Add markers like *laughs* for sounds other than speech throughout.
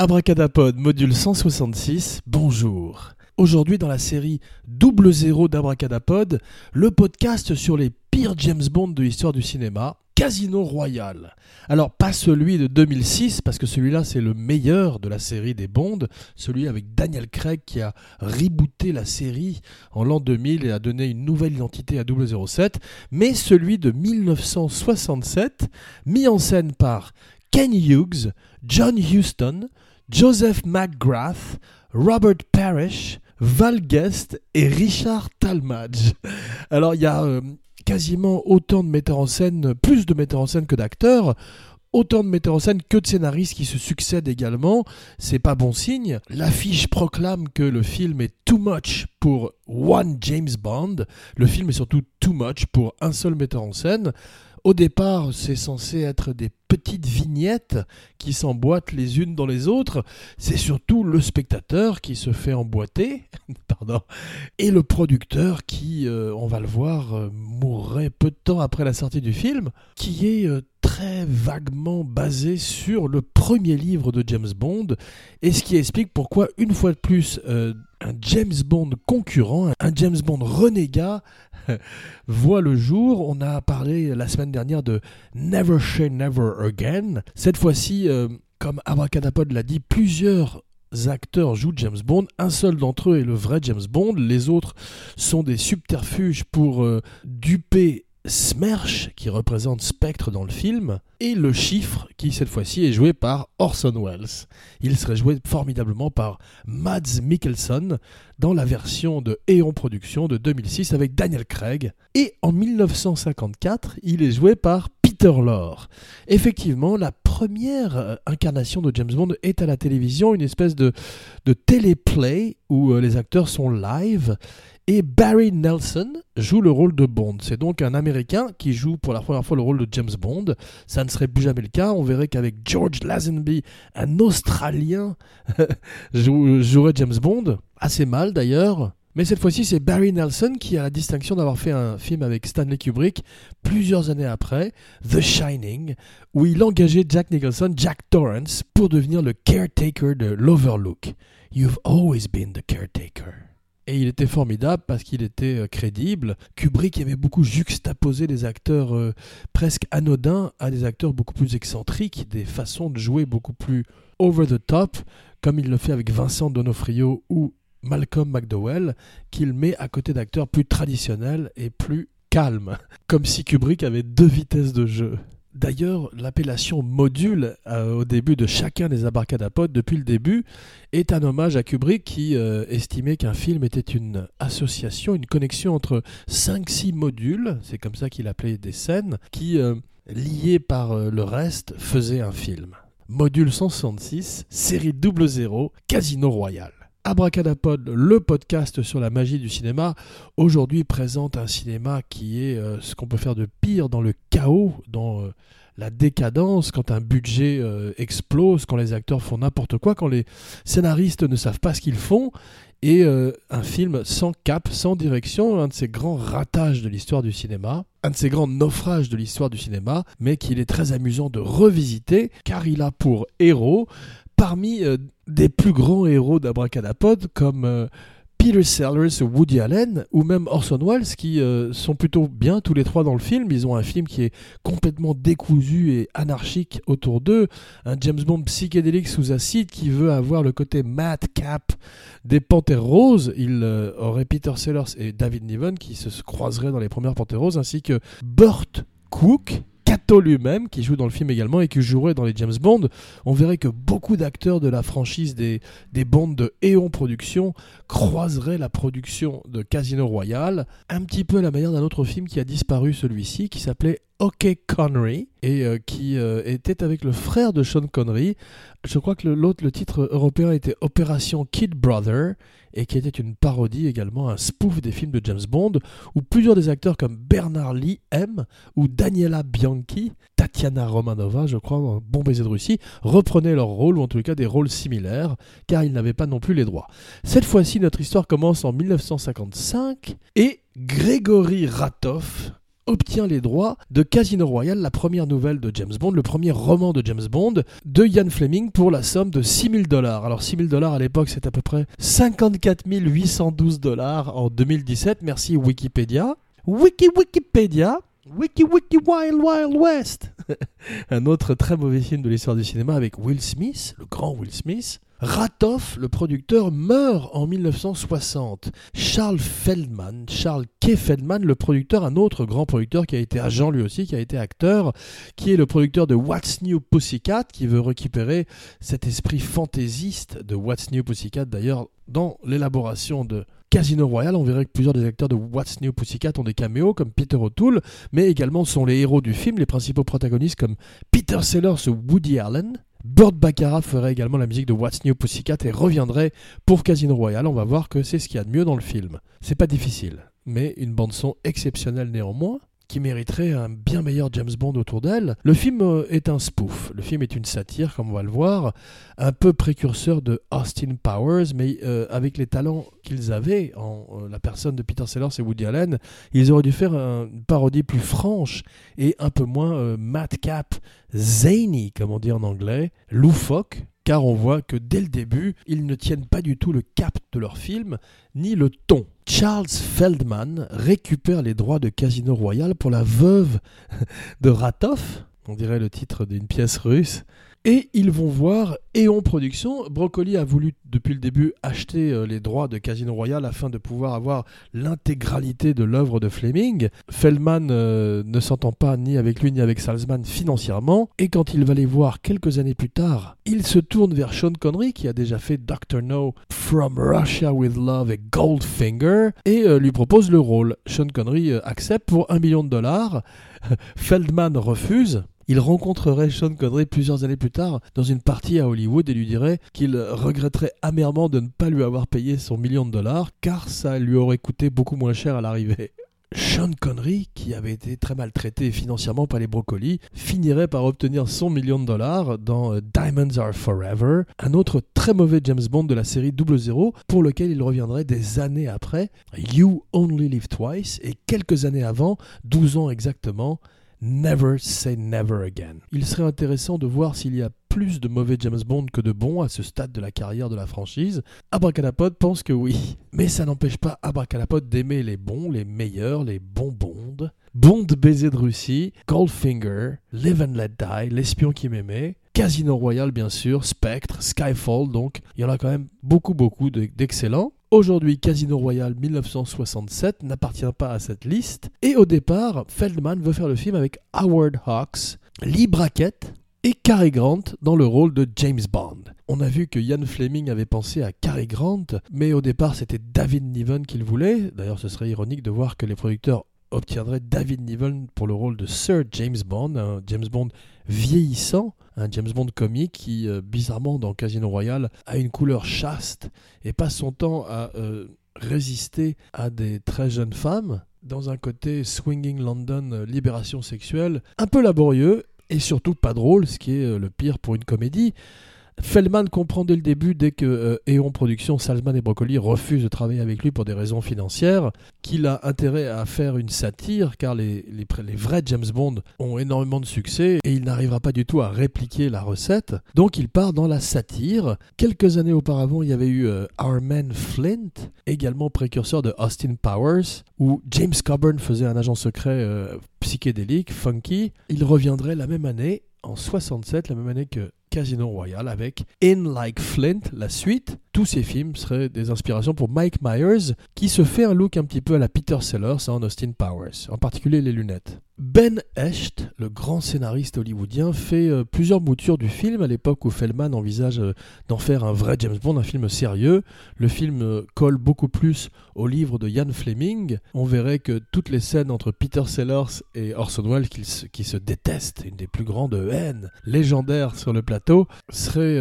Abracadapod, module 166, bonjour. Aujourd'hui dans la série Double Zéro d'Abracadapod, le podcast sur les pires James Bond de l'histoire du cinéma, Casino Royale. Alors pas celui de 2006, parce que celui-là c'est le meilleur de la série des Bonds, celui avec Daniel Craig qui a rebooté la série en l'an 2000 et a donné une nouvelle identité à 007, mais celui de 1967, mis en scène par Ken Hughes, John Huston, Joseph McGrath, Robert Parrish, Val Guest et Richard Talmadge. Alors il y a euh, quasiment autant de metteurs en scène, plus de metteurs en scène que d'acteurs. Autant de metteurs en scène que de scénaristes qui se succèdent également, c'est pas bon signe. L'affiche proclame que le film est too much pour one James Bond. Le film est surtout too much pour un seul metteur en scène. Au départ, c'est censé être des petites vignettes qui s'emboîtent les unes dans les autres. C'est surtout le spectateur qui se fait emboîter, *laughs* pardon, et le producteur qui, euh, on va le voir, euh, mourrait peu de temps après la sortie du film, qui est euh, très vaguement basé sur le premier livre de James Bond, et ce qui explique pourquoi, une fois de plus, un James Bond concurrent, un James Bond renégat, *laughs* voit le jour. On a parlé la semaine dernière de Never Say Never Again. Cette fois-ci, euh, comme Abracadapod l'a dit, plusieurs acteurs jouent James Bond. Un seul d'entre eux est le vrai James Bond. Les autres sont des subterfuges pour euh, duper Smersh, qui représente Spectre dans le film, et le chiffre, qui cette fois-ci est joué par Orson Welles. Il serait joué formidablement par Mads Mikkelsen dans la version de Eon Productions de 2006 avec Daniel Craig. Et en 1954, il est joué par Peter. Effectivement, la première euh, incarnation de James Bond est à la télévision, une espèce de, de téléplay où euh, les acteurs sont live et Barry Nelson joue le rôle de Bond. C'est donc un Américain qui joue pour la première fois le rôle de James Bond. Ça ne serait plus jamais le cas. On verrait qu'avec George Lazenby, un Australien, *laughs* jouerait James Bond. Assez mal d'ailleurs. Mais cette fois-ci, c'est Barry Nelson qui a la distinction d'avoir fait un film avec Stanley Kubrick plusieurs années après, The Shining, où il engageait Jack Nicholson, Jack Torrance, pour devenir le caretaker de l'Overlook. You've always been the caretaker. Et il était formidable parce qu'il était euh, crédible. Kubrick aimait beaucoup juxtaposer des acteurs euh, presque anodins à des acteurs beaucoup plus excentriques, des façons de jouer beaucoup plus over the top, comme il le fait avec Vincent Donofrio ou Malcolm McDowell, qu'il met à côté d'acteurs plus traditionnels et plus calmes, *laughs* comme si Kubrick avait deux vitesses de jeu. D'ailleurs, l'appellation module euh, au début de chacun des abracadapodes depuis le début est un hommage à Kubrick qui euh, estimait qu'un film était une association, une connexion entre 5-6 modules, c'est comme ça qu'il appelait des scènes, qui, euh, liés par le reste, faisaient un film. Module 166, série 00, Casino Royal. Abracadapod, le podcast sur la magie du cinéma, aujourd'hui présente un cinéma qui est euh, ce qu'on peut faire de pire dans le chaos, dans euh, la décadence, quand un budget euh, explose, quand les acteurs font n'importe quoi, quand les scénaristes ne savent pas ce qu'ils font, et un film sans cap, sans direction, un de ces grands ratages de l'histoire du cinéma, un de ces grands naufrages de l'histoire du cinéma, mais qu'il est très amusant de revisiter, car il a pour héros parmi euh, des plus grands héros d'Abracadapod comme euh, Peter Sellers, Woody Allen ou même Orson Welles qui euh, sont plutôt bien tous les trois dans le film. Ils ont un film qui est complètement décousu et anarchique autour d'eux. Un James Bond psychédélique sous acide qui veut avoir le côté madcap des Panthères Roses. Il aurait Peter Sellers et David Niven qui se croiseraient dans les premières Panthères Roses ainsi que Burt Cook Lui-même, qui joue dans le film également et qui jouerait dans les James Bond, on verrait que beaucoup d'acteurs de la franchise des, des bandes de Eon Productions croiseraient la production de Casino Royale, un petit peu à la manière d'un autre film qui a disparu celui-ci, qui s'appelait OK Connery, et euh, qui euh, était avec le frère de Sean Connery. Je crois que l'autre, le titre européen était Opération Kid Brother, et qui était une parodie également, un spoof des films de James Bond, où plusieurs des acteurs comme Bernard Lee M ou Daniela Bianchi, Tatiana Romanova, je crois, Bon baiser de Russie, reprenaient leur rôle, ou en tout cas des rôles similaires, car ils n'avaient pas non plus les droits. Cette fois-ci, notre histoire commence en 1955, et Grégory Ratov, obtient les droits de Casino Royale, la première nouvelle de James Bond, le premier roman de James Bond, de Ian Fleming pour la somme de 6000 dollars. Alors 6000 dollars à l'époque, c'est à peu près 54 812 dollars en 2017. Merci Wikipédia. Wiki Wikipédia. Wiki Wiki Wild Wild West. *laughs* Un autre très mauvais film de l'histoire du cinéma avec Will Smith, le grand Will Smith. Ratoff, le producteur, meurt en 1960. Charles Feldman, Charles K. Feldman, le producteur, un autre grand producteur qui a été agent lui aussi, qui a été acteur, qui est le producteur de What's New Pussycat, qui veut récupérer cet esprit fantaisiste de What's New Pussycat. D'ailleurs, dans l'élaboration de Casino Royale, on verrait que plusieurs des acteurs de What's New Pussycat ont des caméos comme Peter O'Toole, mais également sont les héros du film, les principaux protagonistes comme Peter Sellers ou Woody Allen. Burt Baccarat ferait également la musique de What's New Pussycat et reviendrait pour Casino Royale. On va voir que c'est ce qu'il y a de mieux dans le film. C'est pas difficile, mais une bande-son exceptionnelle néanmoins qui mériterait un bien meilleur James Bond autour d'elle. Le film euh, est un spoof, le film est une satire, comme on va le voir, un peu précurseur de Austin Powers, mais euh, avec les talents qu'ils avaient en euh, la personne de Peter Sellers et Woody Allen, ils auraient dû faire une parodie plus franche et un peu moins madcap, zany, comme on dit en anglais, loufoque, car on voit que dès le début, ils ne tiennent pas du tout le cap de leur film, ni le ton. Charles Feldman récupère les droits de Casino Royale pour la veuve *laughs* de Ratov, on dirait le titre d'une pièce russe, et ils vont voir Eon Productions. Broccoli a voulu depuis le début acheter euh, les droits de Casino Royale afin de pouvoir avoir l'intégralité de l'œuvre de Fleming. Feldman euh, ne s'entend pas ni avec lui ni avec Salzman financièrement. Et quand il va les voir quelques années plus tard, il se tourne vers Sean Connery qui a déjà fait Dr. No, From Russia with Love et Goldfinger et euh, lui propose le rôle. Sean Connery accepte pour un million de dollars. *laughs* Feldman refuse il rencontrerait Sean Connery plusieurs années plus tard dans une partie à Hollywood et lui dirait qu'il regretterait amèrement de ne pas lui avoir payé son million de dollars car ça lui aurait coûté beaucoup moins cher à l'arrivée. Sean Connery, qui avait été très maltraité financièrement par les brocolis, finirait par obtenir son million de dollars dans euh, Diamonds Are Forever, un autre très mauvais James Bond de la série 00, pour lequel il reviendrait des années après, You Only Live Twice, et quelques années avant, 12 ans exactement, Never Say Never Again. Il serait intéressant de voir s'il y a plus de mauvais James Bond que de bons à ce stade de la carrière de la franchise. Abracadapod pense que oui, mais ça n'empêche pas Abracadapod d'aimer les bons, les meilleurs, les bons Bond. Bond baiser de Russie, Goldfinger, Live and Let Die, L'espion qui m'aimait, Casino Royale bien sûr, Spectre, Skyfall, donc il y en a quand même beaucoup beaucoup d'excellents. Aujourd'hui, Casino Royale 1967 n'appartient pas à cette liste. Et au départ, Feldman veut faire le film avec Howard Hawks, Lee Brackett et Cary Grant dans le rôle de James Bond. On a vu que Ian Fleming avait pensé à Cary Grant, mais au départ c'était David Niven qu'il voulait. D'ailleurs, ce serait ironique de voir que les producteurs obtiendraient David Niven pour le rôle de Sir James Bond, un James Bond vieillissant, un James Bond comique qui, euh, bizarrement, dans Casino Royale, a une couleur chaste et passe son temps à euh, résister à des très jeunes femmes dans un côté swinging London, euh, libération sexuelle, un peu laborieux et surtout pas drôle, ce qui est le pire pour une comédie. Feldman comprend dès le début, dès que euh, Eon Productions, Salzman et Broccoli refusent de travailler avec lui pour des raisons financières, qu'il a intérêt à faire une satire, car les, les, vrais James Bond ont énormément de succès et il n'arrivera pas du tout à répliquer la recette. Donc il part dans la satire. Quelques années auparavant, il y avait eu euh, Our Man Flint, également précurseur de Austin Powers, où James Coburn faisait un agent secret euh, psychédélique, funky. Il reviendrait la même année en 67, la même année que Casino Royale avec In Like Flint, la suite. Tous ces films seraient des inspirations pour Mike Myers, qui se fait un look un petit peu à la Peter Sellers en Austin Powers, en particulier les lunettes. Ben Hecht, le grand scénariste hollywoodien, fait euh, plusieurs moutures du film à l'époque où Feldman envisage euh, d'en faire un vrai James Bond, un film sérieux. Le film euh, colle beaucoup plus au livre de Ian Fleming. On verrait que toutes les scènes entre Peter Sellers et Orson Welles qui, qui se détestent, une des plus grandes haines légendaires sur le plateau, seraient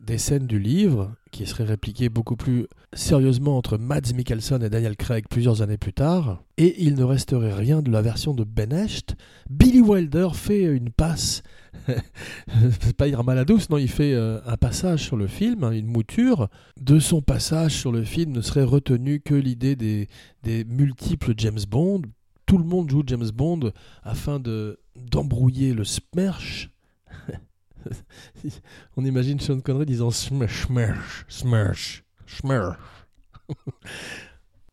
des scènes du livre qui seraient répliquées beaucoup plus sérieusement entre Mads Mikkelsen et Daniel Craig plusieurs années plus tard, et il ne resterait rien de la version de Ben Hecht. Billy Wilder fait une passe, *laughs* pas dire maladouce, non, il fait euh, un passage sur le film, hein, une mouture. De son passage sur le film ne serait retenue que l'idée des, multiples James Bond, tout le monde joue James Bond afin de d'embrouiller le smersh. *laughs* On imagine Sean Connery disant smersh, smersh, smersh, smersh.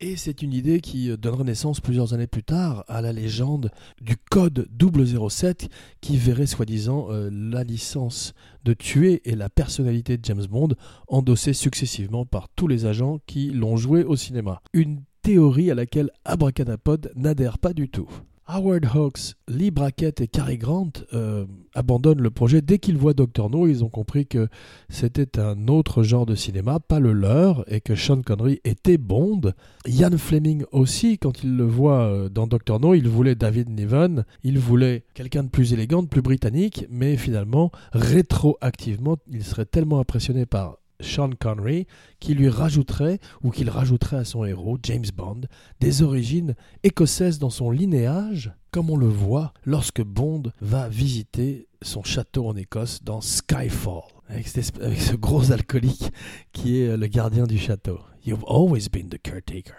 Et c'est une idée qui donnera naissance plusieurs années plus tard à la légende du code 007 qui verrait soi-disant euh, la licence de tuer et la personnalité de James Bond endossée successivement par tous les agents qui l'ont joué au cinéma. Une théorie à laquelle Abracadapod n'adhère pas du tout. Howard Hawks, Lee Brackett et Cary Grant euh, abandonnent le projet dès qu'ils voient Dr. No. Ils ont compris que c'était un autre genre de cinéma, pas le leur, et que Sean Connery était Bond. Ian Fleming aussi, quand il le voit euh, dans Dr. No, il voulait David Niven, il voulait quelqu'un de plus élégant, de plus britannique, mais finalement, rétroactivement, il serait tellement impressionné par Sean Connery, qui lui rajouterait, ou qu'il rajouterait à son héros, James Bond, des origines écossaises dans son linéage, comme on le voit lorsque Bond va visiter son château en Écosse dans Skyfall, avec, ce gros alcoolique qui est le gardien du château. You've always been the caretaker.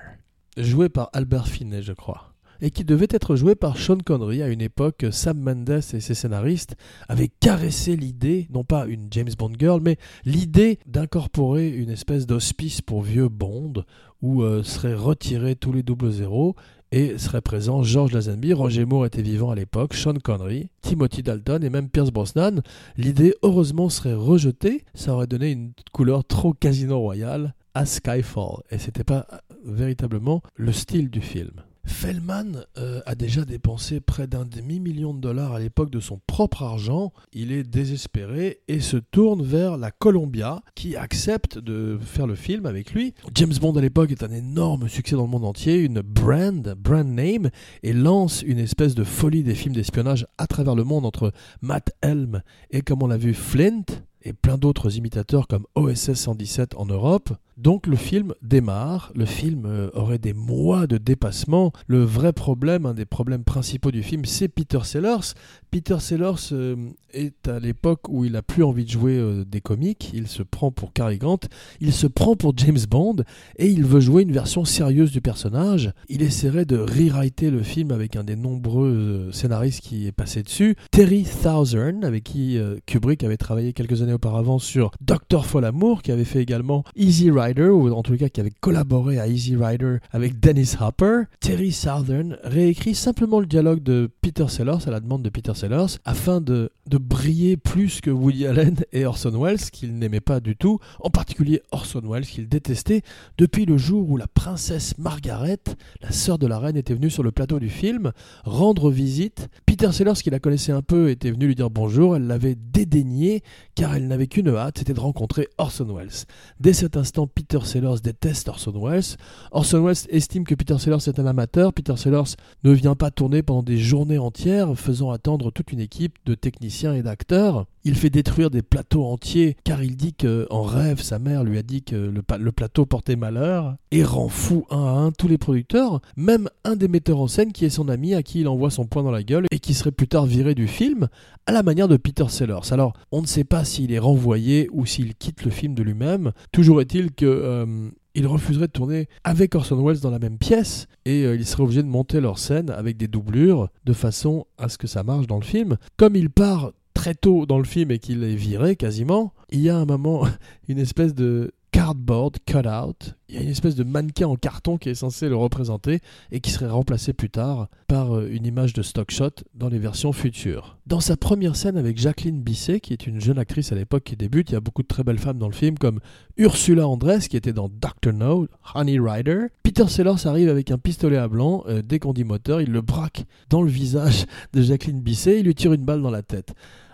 Joué par Albert Finney, je crois et qui devait être joué par Sean Connery à une époque. Sam Mendes et ses scénaristes avaient caressé l'idée, non pas une James Bond girl, mais l'idée d'incorporer une espèce d'hospice pour vieux Bond où euh, seraient retirés tous les double zéros et seraient présents George Lazenby, Roger Moore était vivant à l'époque, Sean Connery, Timothy Dalton et même Pierce Brosnan. L'idée, heureusement, serait rejetée. Ça aurait donné une couleur trop casino royale à Skyfall. Et c'était pas véritablement le style du film. Fellman euh, a déjà dépensé près d'un demi-million de dollars à l'époque de son propre argent. Il est désespéré et se tourne vers la Columbia qui accepte de faire le film avec lui. James Bond à l'époque est un énorme succès dans le monde entier, une brand, brand name, et lance une espèce de folie des films d'espionnage à travers le monde entre Matt Helm et comme on l'a vu Flint et plein d'autres imitateurs comme OSS 117 en Europe. Donc le film démarre, le film euh, aurait des mois de dépassement. Le vrai problème, un des problèmes principaux du film, c'est Peter Sellers. Peter Sellers euh, est à l'époque où il a plus envie de jouer euh, des comiques, il se prend pour Cary Grant, il se prend pour James Bond et il veut jouer une version sérieuse du personnage. Il essaierait de rewriter le film avec un des nombreux scénaristes qui est passé dessus, Terry Thousand, avec qui Kubrick avait travaillé quelques années auparavant sur Doctor Folamour, qui avait fait également Easy Rider ou en tout cas qui avait collaboré à Easy Rider avec Dennis Hopper, Terry Southern réécrit simplement le dialogue de Peter Sellers à la demande de Peter Sellers afin de, de briller plus que Woody Allen et Orson Welles qu'il n'aimait pas du tout, en particulier Orson Welles qu'il détestait depuis le jour où la princesse Margaret, la sœur de la reine, était venue sur le plateau du film rendre visite. Peter Sellers, qui la connaissait un peu, était venu lui dire bonjour, elle l'avait dédaigné car elle n'avait qu'une hâte, c'était de rencontrer Orson Welles. Dès cet instant, Peter Sellers déteste Orson Welles. Orson Welles estime que Peter Sellers est un amateur. Peter Sellers ne vient pas tourner pendant des journées entières, faisant attendre toute une équipe de techniciens et d'acteurs. Il fait détruire des plateaux entiers car il dit qu'en rêve, sa mère lui a dit que le, plateau portait malheur et rend fou un à un tous les producteurs, même un des metteurs en scène qui est son ami à qui il envoie son poing dans la gueule et qui serait plus tard viré du film à la manière de Peter Sellers. Alors, on ne sait pas s'il est renvoyé ou s'il quitte le film de lui-même. Toujours est-il que euh, il refuserait de tourner avec Orson Welles dans la même pièce et euh, il serait obligé de monter leur scène avec des doublures de façon à ce que ça marche dans le film. Comme il part très tôt dans le film et qu'il est viré quasiment, il y a un moment *laughs* une espèce de cardboard cut-out. Il y a une espèce de mannequin en carton qui est censé le représenter et qui serait remplacé plus tard par euh, une image de stock shot dans les versions futures. Dans sa première scène avec Jacqueline Bisset, qui est une jeune actrice à l'époque qui débute, il y a beaucoup de très belles femmes dans le film comme Ursula Andress qui était dans Doctor No, Honey Rider. Peter Sellers arrive avec un pistolet à blanc, euh, dès qu'on dit moteur, il le braque dans le visage de Jacqueline Bisset, il lui tire une balle dans la tête.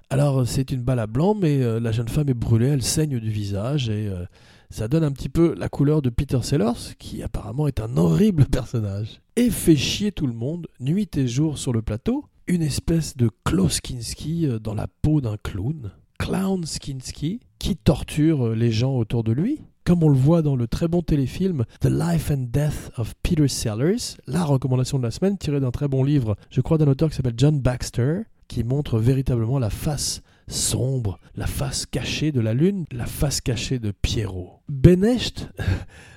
Alors c'est une balle à blanc, mais euh, la jeune femme est brûlée, elle saigne du visage et ça donne un petit peu la couleur de Peter Sellers, qui apparemment est un horrible *laughs* personnage. Et fait chier tout le monde, nuit et jour sur le plateau, une espèce de Klaus Kinski euh, dans la peau d'un clown, Clown Skinski, qui torture euh, les gens autour de lui, comme on le voit dans le très bon téléfilm The Life and Death of Peter Sellers, la recommandation de la semaine tirée d'un très bon livre, je crois d'un auteur qui s'appelle John Baxter, qui montre véritablement la face sombre, la face cachée de la lune, la face cachée de Pierrot. Benecht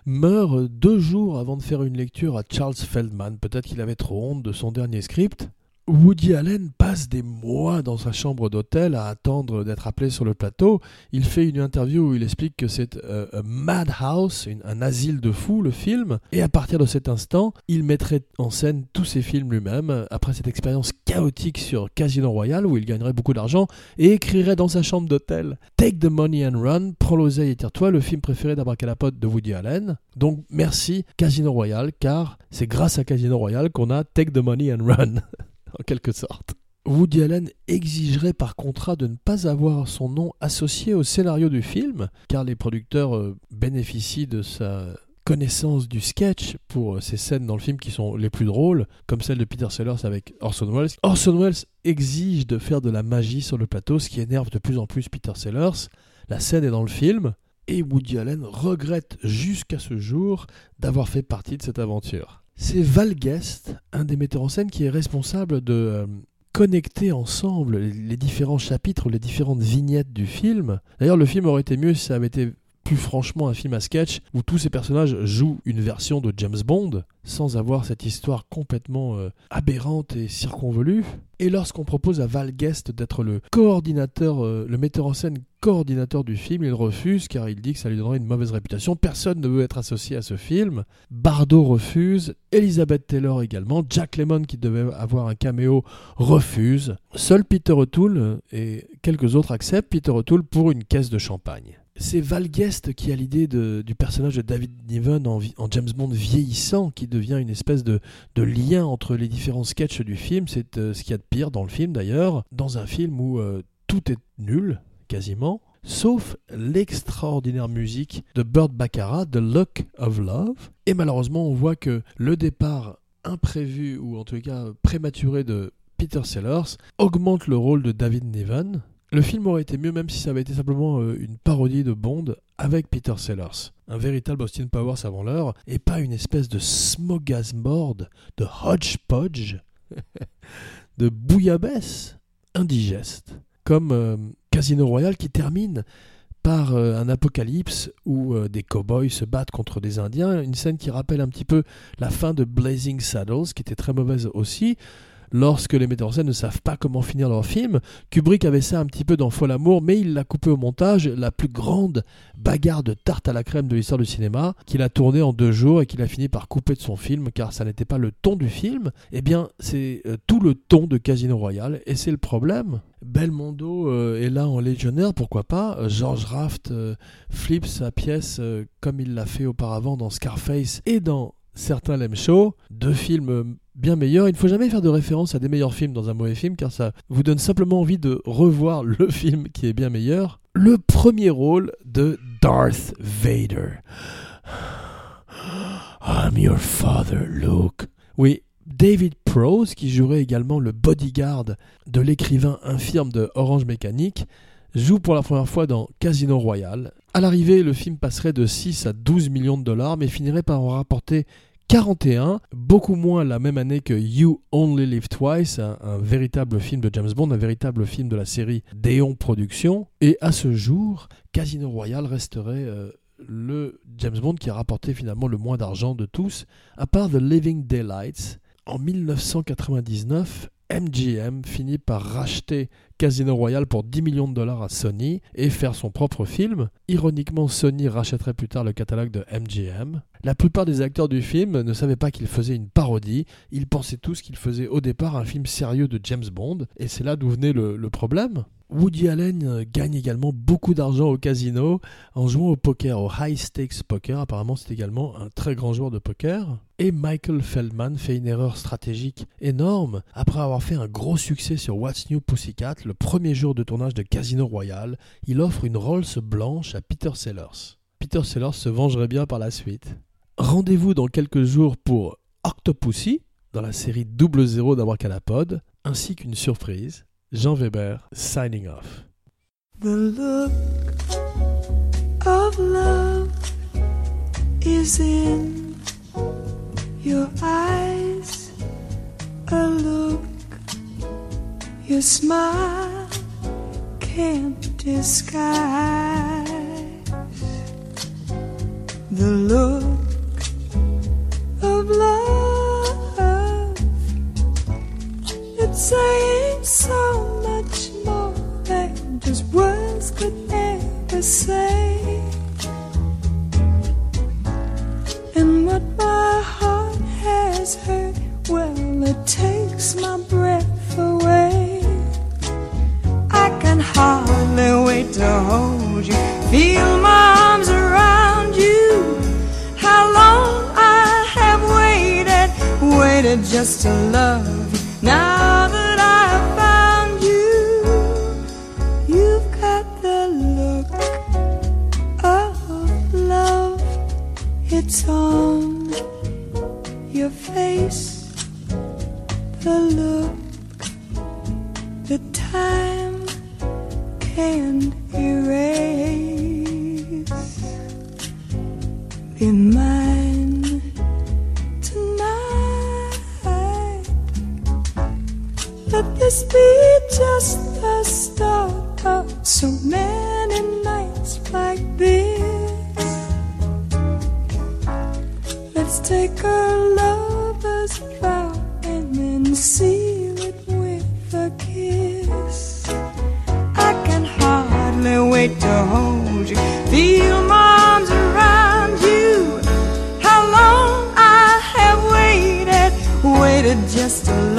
meurt deux jours avant de faire une lecture à Charles Feldman. Peut-être qu'il avait trop honte de son dernier script. Woody Allen passe des mois dans sa chambre d'hôtel à attendre d'être appelé sur le plateau. Il fait une interview où il explique que c'est euh, un madhouse, un asile de fous, le film. Et à partir de cet instant, il mettrait en scène tous ses films lui-même, après cette expérience chaotique sur Casino Royale, où il gagnerait beaucoup d'argent, et écrirait dans sa chambre d'hôtel Take the money and run, prends l'oseille et tire-toi, le film préféré d'Abracadapod de Woody Allen. Donc merci Casino Royale, car c'est grâce à Casino Royale qu'on a Take the money and run. *laughs* en quelque sorte. Woody Allen exigerait par contrat de ne pas avoir son nom associé au scénario du film, car les producteurs euh, bénéficient de sa connaissance du sketch pour euh, ces scènes dans le film qui sont les plus drôles, comme celle de Peter Sellers avec Orson Welles. Orson Welles exige de faire de la magie sur le plateau, ce qui énerve de plus en plus Peter Sellers. La scène est dans le film, et Woody Allen regrette jusqu'à ce jour d'avoir fait partie de cette aventure. C'est Val Guest, un des metteurs en scène, qui est responsable de euh, connecter ensemble les, différents chapitres, les différentes vignettes du film. D'ailleurs, le film aurait été mieux si ça avait été plus franchement un film à sketch où tous ces personnages jouent une version de James Bond sans avoir cette histoire complètement euh, aberrante et circonvolue. Et lorsqu'on propose à Val Guest d'être le coordinateur, euh, le metteur en scène coordinateur du film, il refuse car il dit que ça lui donnerait une mauvaise réputation. Personne ne veut être associé à ce film. Bardot refuse, Elizabeth Taylor également, Jack Lemmon qui devait avoir un caméo refuse. Seul Peter O'Toole et quelques autres acceptent Peter O'Toole pour une caisse de champagne. C'est Val Guest qui a l'idée du personnage de David Niven en, James Bond vieillissant, qui devient une espèce de, lien entre les différents sketchs du film. C'est euh, ce qu'il y a de pire dans le film d'ailleurs, dans un film où euh, tout est nul, quasiment, sauf l'extraordinaire musique de Burt Baccarat, The Luck of Love. Et malheureusement, on voit que le départ imprévu, ou en tout cas prématuré de Peter Sellers, augmente le rôle de David Niven, le film aurait été mieux même si ça avait été simplement euh, une parodie de Bond avec Peter Sellers. Un véritable Austin Powers avant l'heure, et pas une espèce de smorgasbord, de hodgepodge, *laughs* de bouillabaisse indigeste. Comme euh, Casino Royale qui termine par euh, un apocalypse où des cowboys se battent contre des Indiens, une scène qui rappelle un petit peu la fin de Blazing Saddles, qui était très mauvaise aussi, lorsque les metteurs en scène ne savent pas comment finir leur film. Kubrick avait ça un petit peu dans Fol Amour, mais il l'a coupé au montage, la plus grande bagarre de tarte à la crème de l'histoire du cinéma, qu'il a tourné en deux jours et qu'il a fini par couper de son film, car ça n'était pas le ton du film. Eh bien, c'est euh, tout le ton de Casino Royale, et c'est le problème. Belmondo euh, est là en légionnaire, pourquoi pas. Euh, George Raft flippe sa pièce comme il l'a fait auparavant dans Scarface et dans Certains l'aiment chaud, deux films bien meilleur. Il ne faut jamais faire de référence à des meilleurs films dans un mauvais film car ça vous donne simplement envie de revoir le *laughs* film qui est bien meilleur. Le premier rôle de Darth Vader. I'm your father, Luke. Oui, David Prose, qui jouerait également le bodyguard de l'écrivain infirme de Orange Mécanique, joue pour la première fois dans Casino Royale. À l'arrivée, le film passerait de 6 à 12 millions de dollars, mais finirait par en rapporter 41, beaucoup moins la même année que You Only Live Twice, un, véritable film de James Bond, un véritable film de la série Déon Productions. Et à ce jour, Casino Royale resterait euh, le James Bond qui a rapporté finalement le moins d'argent de tous, à part The Living Daylights. En 1999, MGM finit par racheter Casino Royale pour 10 millions de dollars à Sony et faire son propre film. Ironiquement, Sony rachèterait plus tard le catalogue de MGM. La plupart des acteurs du film ne savaient pas qu'il faisait une parodie, ils pensaient tous qu'il faisait au départ un film sérieux de James Bond, et c'est là d'où venait le, le problème. Woody Allen euh, gagne également beaucoup d'argent au casino en jouant au poker, au high stakes poker. Apparemment, c'est également un très grand joueur de poker. Et Michael Feldman fait une erreur stratégique énorme. Après avoir fait un gros succès sur What's New Pussycat, le premier jour de tournage de Casino Royale, il offre une Rolls blanche à Peter Sellers. Peter Sellers se vengerait bien par la suite. Rendez-vous dans quelques jours pour Octopussy, dans la série Double Zéro d'Abracadapod, ainsi qu'une surprise Jean Weber, signing off. The look of love is in your eyes. A look, your smile can't disguise the look On your face, the look, the time can't erase. Be mine tonight. Let this be just the start of so many take a lover's vow and then seal it with a kiss. I can hardly wait to hold you, feel my arms around you. How long I have waited, waited just to.